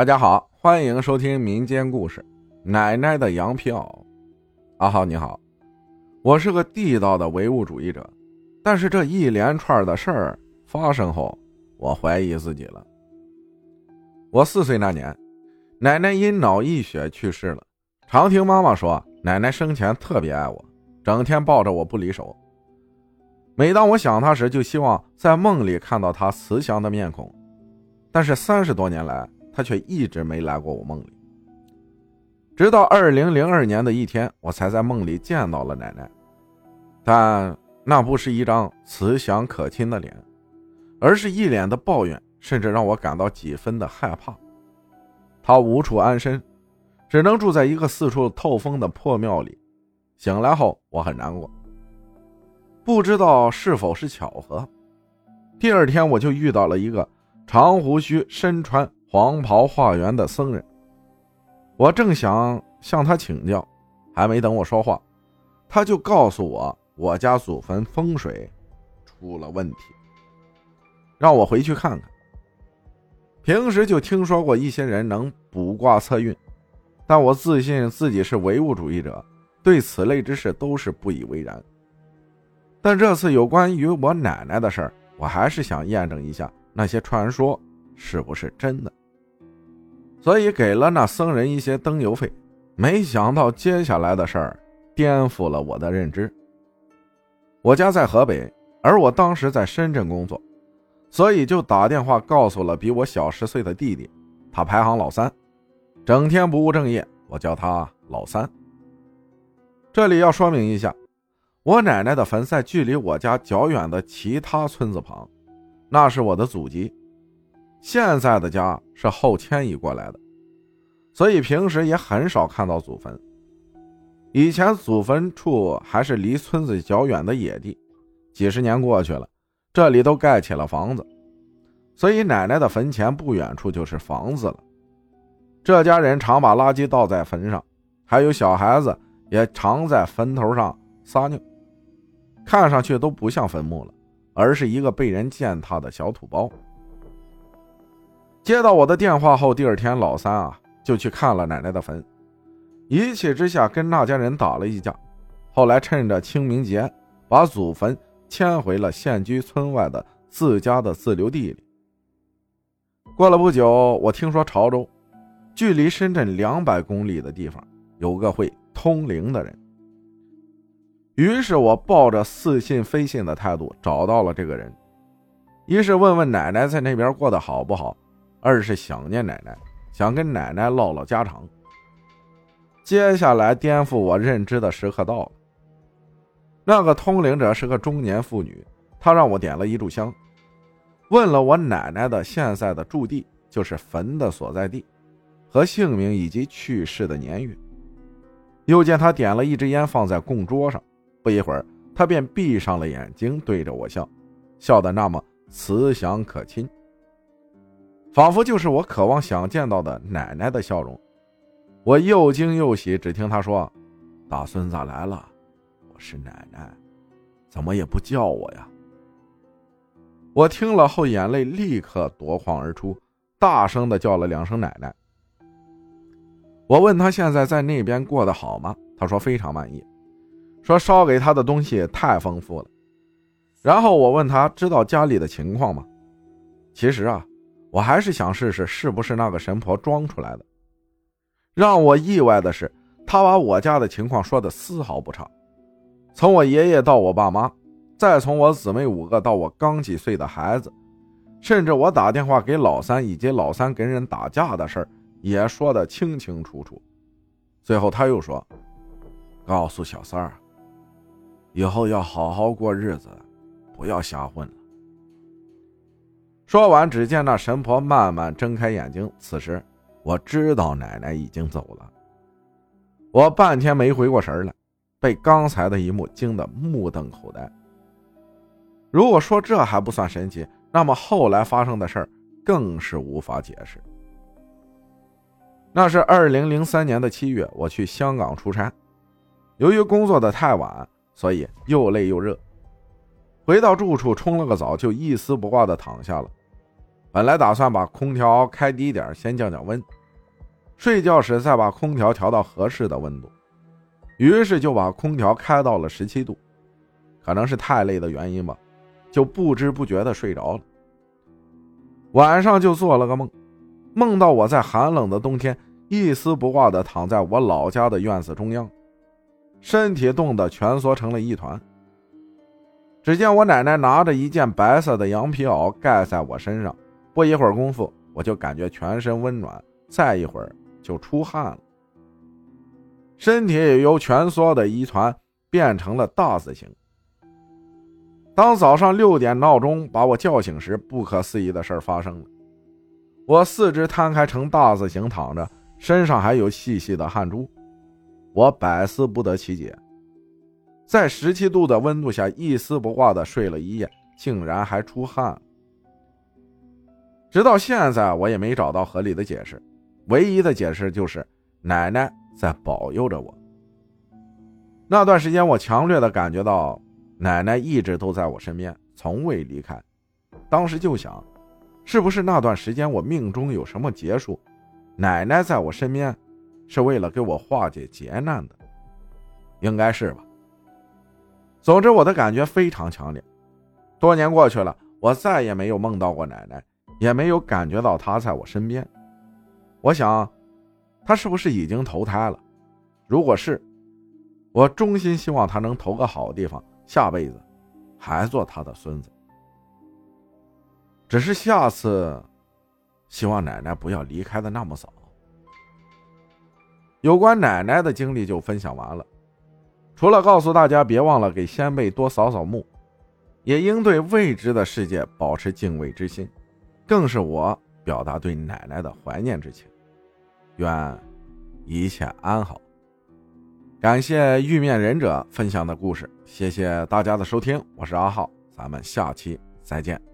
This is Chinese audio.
大家好，欢迎收听民间故事《奶奶的羊皮袄》。阿浩你好，我是个地道的唯物主义者，但是这一连串的事儿发生后，我怀疑自己了。我四岁那年，奶奶因脑溢血去世了。常听妈妈说，奶奶生前特别爱我，整天抱着我不离手。每当我想她时，就希望在梦里看到她慈祥的面孔。但是三十多年来，他却一直没来过我梦里，直到二零零二年的一天，我才在梦里见到了奶奶，但那不是一张慈祥可亲的脸，而是一脸的抱怨，甚至让我感到几分的害怕。她无处安身，只能住在一个四处透风的破庙里。醒来后，我很难过，不知道是否是巧合，第二天我就遇到了一个长胡须、身穿。黄袍化缘的僧人，我正想向他请教，还没等我说话，他就告诉我我家祖坟风水出了问题，让我回去看看。平时就听说过一些人能卜卦测运，但我自信自己是唯物主义者，对此类之事都是不以为然。但这次有关于我奶奶的事儿，我还是想验证一下那些传说是不是真的。所以给了那僧人一些灯油费，没想到接下来的事儿颠覆了我的认知。我家在河北，而我当时在深圳工作，所以就打电话告诉了比我小十岁的弟弟，他排行老三，整天不务正业，我叫他老三。这里要说明一下，我奶奶的坟在距离我家较远的其他村子旁，那是我的祖籍。现在的家是后迁移过来的，所以平时也很少看到祖坟。以前祖坟处还是离村子较远的野地，几十年过去了，这里都盖起了房子，所以奶奶的坟前不远处就是房子了。这家人常把垃圾倒在坟上，还有小孩子也常在坟头上撒尿，看上去都不像坟墓了，而是一个被人践踏的小土包。接到我的电话后，第二天老三啊就去看了奶奶的坟，一气之下跟那家人打了一架，后来趁着清明节，把祖坟迁回了现居村外的自家的自留地里。过了不久，我听说潮州，距离深圳两百公里的地方有个会通灵的人，于是我抱着似信非信的态度找到了这个人，一是问问奶奶在那边过得好不好。二是想念奶奶，想跟奶奶唠唠家常。接下来颠覆我认知的时刻到了。那个通灵者是个中年妇女，她让我点了一炷香，问了我奶奶的现在的住地，就是坟的所在地，和姓名以及去世的年月。又见她点了一支烟放在供桌上，不一会儿，她便闭上了眼睛，对着我笑，笑得那么慈祥可亲。仿佛就是我渴望想见到的奶奶的笑容，我又惊又喜。只听他说：“大孙子来了，我是奶奶，怎么也不叫我呀？”我听了后，眼泪立刻夺眶而出，大声的叫了两声“奶奶”。我问他现在在那边过得好吗？他说非常满意，说烧给他的东西太丰富了。然后我问他知道家里的情况吗？其实啊。我还是想试试是不是那个神婆装出来的。让我意外的是，他把我家的情况说的丝毫不差。从我爷爷到我爸妈，再从我姊妹五个到我刚几岁的孩子，甚至我打电话给老三以及老三跟人打架的事儿，也说得清清楚楚。最后他又说：“告诉小三儿，以后要好好过日子，不要瞎混了。”说完，只见那神婆慢慢睁开眼睛。此时，我知道奶奶已经走了。我半天没回过神来，被刚才的一幕惊得目瞪口呆。如果说这还不算神奇，那么后来发生的事儿更是无法解释。那是二零零三年的七月，我去香港出差，由于工作的太晚，所以又累又热。回到住处，冲了个澡，就一丝不挂的躺下了。本来打算把空调开低点，先降降温，睡觉时再把空调调到合适的温度。于是就把空调开到了十七度，可能是太累的原因吧，就不知不觉的睡着了。晚上就做了个梦，梦到我在寒冷的冬天一丝不挂的躺在我老家的院子中央，身体冻得蜷缩成了一团。只见我奶奶拿着一件白色的羊皮袄盖在我身上，不一会儿功夫，我就感觉全身温暖，再一会儿就出汗了。身体由蜷缩的一团变成了大字形。当早上六点闹钟把我叫醒时，不可思议的事儿发生了：我四肢摊开成大字形躺着，身上还有细细的汗珠。我百思不得其解，在十七度的温度下一丝不挂的睡了一夜，竟然还出汗。直到现在，我也没找到合理的解释。唯一的解释就是奶奶。在保佑着我。那段时间，我强烈的感觉到奶奶一直都在我身边，从未离开。当时就想，是不是那段时间我命中有什么劫数，奶奶在我身边，是为了给我化解劫难的？应该是吧。总之，我的感觉非常强烈。多年过去了，我再也没有梦到过奶奶，也没有感觉到她在我身边。我想。他是不是已经投胎了？如果是，我衷心希望他能投个好地方，下辈子还做他的孙子。只是下次，希望奶奶不要离开的那么早。有关奶奶的经历就分享完了，除了告诉大家别忘了给先辈多扫扫墓，也应对未知的世界保持敬畏之心，更是我表达对奶奶的怀念之情。愿一切安好。感谢玉面忍者分享的故事，谢谢大家的收听，我是阿浩，咱们下期再见。